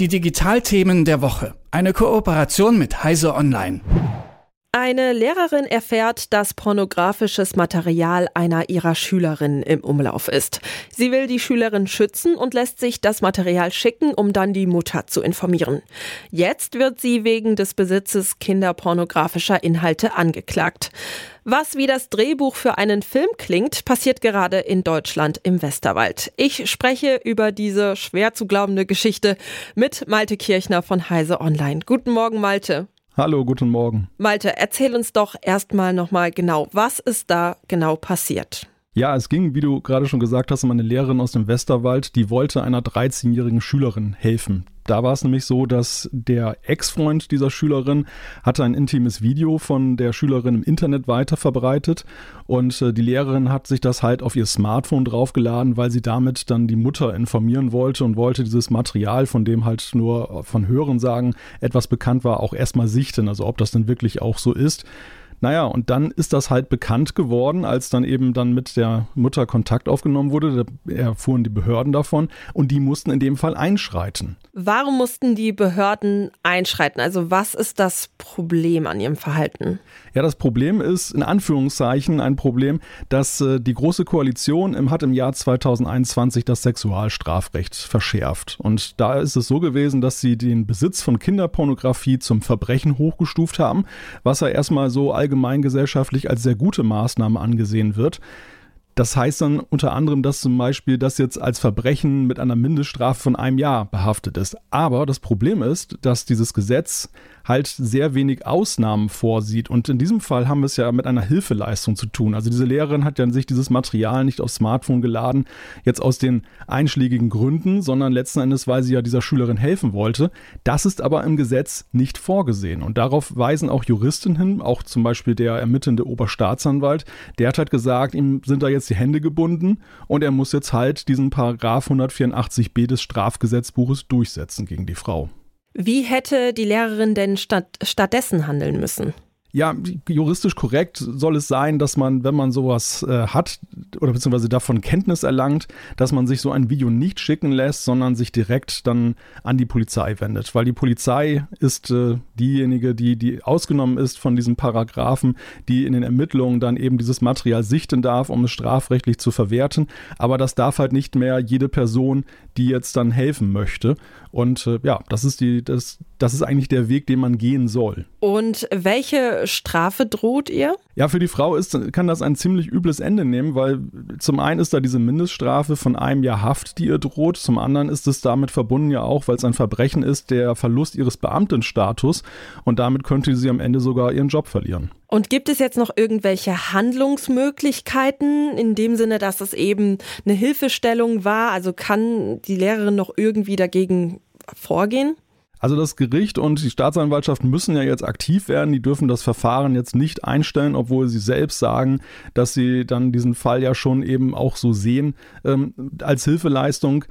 Die Digitalthemen der Woche. Eine Kooperation mit Heise Online. Eine Lehrerin erfährt, dass pornografisches Material einer ihrer Schülerinnen im Umlauf ist. Sie will die Schülerin schützen und lässt sich das Material schicken, um dann die Mutter zu informieren. Jetzt wird sie wegen des Besitzes kinderpornografischer Inhalte angeklagt. Was wie das Drehbuch für einen Film klingt, passiert gerade in Deutschland im Westerwald. Ich spreche über diese schwer zu glaubende Geschichte mit Malte Kirchner von Heise Online. Guten Morgen, Malte. Hallo, guten Morgen. Malte, erzähl uns doch erstmal nochmal genau, was ist da genau passiert? Ja, es ging, wie du gerade schon gesagt hast, um eine Lehrerin aus dem Westerwald, die wollte einer 13-jährigen Schülerin helfen. Da war es nämlich so, dass der Ex-Freund dieser Schülerin hatte ein intimes Video von der Schülerin im Internet weiterverbreitet und äh, die Lehrerin hat sich das halt auf ihr Smartphone draufgeladen, weil sie damit dann die Mutter informieren wollte und wollte dieses Material, von dem halt nur von Hören sagen etwas bekannt war, auch erstmal sichten, also ob das denn wirklich auch so ist. Naja, und dann ist das halt bekannt geworden, als dann eben dann mit der Mutter Kontakt aufgenommen wurde. Da erfuhren die Behörden davon und die mussten in dem Fall einschreiten. Warum mussten die Behörden einschreiten? Also was ist das Problem an ihrem Verhalten? Ja, das Problem ist in Anführungszeichen ein Problem, dass äh, die Große Koalition im, hat im Jahr 2021 das Sexualstrafrecht verschärft. Und da ist es so gewesen, dass sie den Besitz von Kinderpornografie zum Verbrechen hochgestuft haben, was ja erstmal so allgemeingesellschaftlich als sehr gute Maßnahme angesehen wird. Das heißt dann unter anderem, dass zum Beispiel das jetzt als Verbrechen mit einer Mindeststrafe von einem Jahr behaftet ist. Aber das Problem ist, dass dieses Gesetz halt sehr wenig Ausnahmen vorsieht. Und in diesem Fall haben wir es ja mit einer Hilfeleistung zu tun. Also diese Lehrerin hat ja sich dieses Material nicht aufs Smartphone geladen, jetzt aus den einschlägigen Gründen, sondern letzten Endes, weil sie ja dieser Schülerin helfen wollte. Das ist aber im Gesetz nicht vorgesehen. Und darauf weisen auch Juristen hin, auch zum Beispiel der ermittelnde Oberstaatsanwalt. Der hat halt gesagt, ihm sind da jetzt die Hände gebunden und er muss jetzt halt diesen Paragraph 184b des Strafgesetzbuches durchsetzen gegen die Frau. Wie hätte die Lehrerin denn statt, stattdessen handeln müssen? Ja, juristisch korrekt soll es sein, dass man, wenn man sowas äh, hat oder beziehungsweise davon Kenntnis erlangt, dass man sich so ein Video nicht schicken lässt, sondern sich direkt dann an die Polizei wendet. Weil die Polizei ist äh, diejenige, die, die ausgenommen ist von diesen Paragraphen, die in den Ermittlungen dann eben dieses Material sichten darf, um es strafrechtlich zu verwerten. Aber das darf halt nicht mehr jede Person, die jetzt dann helfen möchte. Und äh, ja, das ist die, das, das ist eigentlich der Weg, den man gehen soll. Und welche Strafe droht ihr? Ja, für die Frau ist, kann das ein ziemlich übles Ende nehmen, weil zum einen ist da diese Mindeststrafe von einem Jahr Haft, die ihr droht. Zum anderen ist es damit verbunden ja auch, weil es ein Verbrechen ist, der Verlust ihres Beamtenstatus. Und damit könnte sie am Ende sogar ihren Job verlieren. Und gibt es jetzt noch irgendwelche Handlungsmöglichkeiten in dem Sinne, dass es eben eine Hilfestellung war? Also kann die Lehrerin noch irgendwie dagegen vorgehen? Also das Gericht und die Staatsanwaltschaft müssen ja jetzt aktiv werden. Die dürfen das Verfahren jetzt nicht einstellen, obwohl sie selbst sagen, dass sie dann diesen Fall ja schon eben auch so sehen ähm, als Hilfeleistung.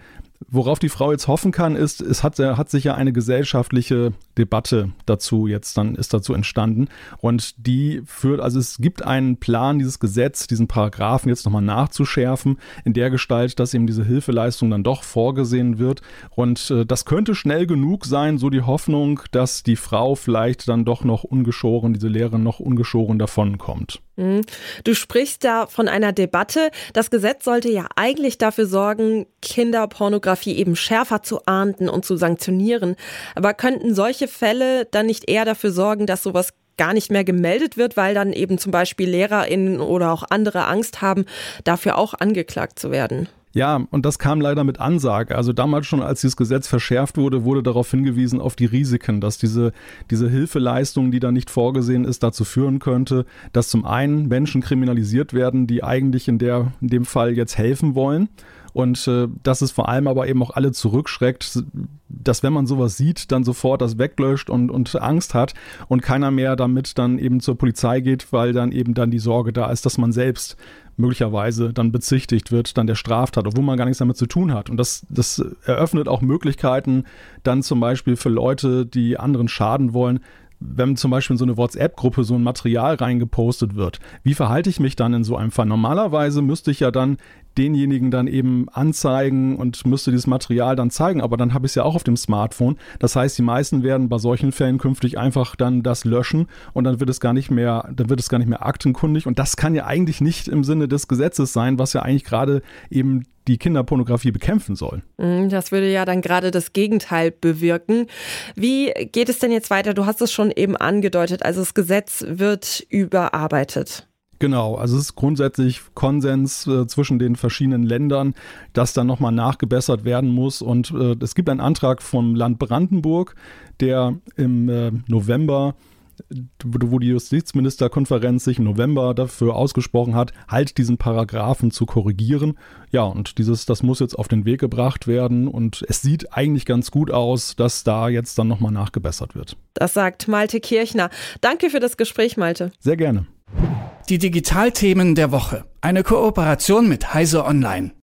Worauf die Frau jetzt hoffen kann, ist, es hat, hat sich ja eine gesellschaftliche Debatte dazu jetzt dann ist dazu entstanden und die führt, also es gibt einen Plan, dieses Gesetz, diesen Paragraphen jetzt nochmal nachzuschärfen in der Gestalt, dass eben diese Hilfeleistung dann doch vorgesehen wird und äh, das könnte schnell genug sein, so die Hoffnung, dass die Frau vielleicht dann doch noch ungeschoren, diese Lehrerin noch ungeschoren davonkommt. Mhm. Du sprichst da von einer Debatte. Das Gesetz sollte ja eigentlich dafür sorgen, Kinderpornografie eben schärfer zu ahnden und zu sanktionieren. Aber könnten solche Fälle dann nicht eher dafür sorgen, dass sowas gar nicht mehr gemeldet wird, weil dann eben zum Beispiel LehrerInnen oder auch andere Angst haben, dafür auch angeklagt zu werden? Ja, und das kam leider mit Ansage. Also damals schon, als dieses Gesetz verschärft wurde, wurde darauf hingewiesen, auf die Risiken, dass diese, diese Hilfeleistung, die da nicht vorgesehen ist, dazu führen könnte, dass zum einen Menschen kriminalisiert werden, die eigentlich in, der, in dem Fall jetzt helfen wollen und äh, dass es vor allem aber eben auch alle zurückschreckt, dass wenn man sowas sieht, dann sofort das weglöscht und, und Angst hat und keiner mehr damit dann eben zur Polizei geht, weil dann eben dann die Sorge da ist, dass man selbst möglicherweise dann bezichtigt wird, dann der Straftat, obwohl man gar nichts damit zu tun hat. Und das, das eröffnet auch Möglichkeiten, dann zum Beispiel für Leute, die anderen schaden wollen, wenn zum Beispiel in so eine WhatsApp-Gruppe so ein Material reingepostet wird, wie verhalte ich mich dann in so einem Fall? Normalerweise müsste ich ja dann denjenigen dann eben anzeigen und müsste dieses Material dann zeigen, aber dann habe ich es ja auch auf dem Smartphone. Das heißt, die meisten werden bei solchen Fällen künftig einfach dann das löschen und dann wird es gar nicht mehr, dann wird es gar nicht mehr aktenkundig und das kann ja eigentlich nicht im Sinne des Gesetzes sein, was ja eigentlich gerade eben die Kinderpornografie bekämpfen soll. Mm, das würde ja dann gerade das Gegenteil bewirken. Wie geht es denn jetzt weiter? Du hast es schon eben angedeutet. Also das Gesetz wird überarbeitet. Genau, also es ist grundsätzlich Konsens äh, zwischen den verschiedenen Ländern, dass dann nochmal nachgebessert werden muss. Und äh, es gibt einen Antrag vom Land Brandenburg, der im äh, November wo die Justizministerkonferenz sich im November dafür ausgesprochen hat, halt diesen Paragraphen zu korrigieren. Ja, und dieses, das muss jetzt auf den Weg gebracht werden und es sieht eigentlich ganz gut aus, dass da jetzt dann nochmal nachgebessert wird. Das sagt Malte Kirchner. Danke für das Gespräch, Malte. Sehr gerne. Die Digitalthemen der Woche. Eine Kooperation mit Heise Online.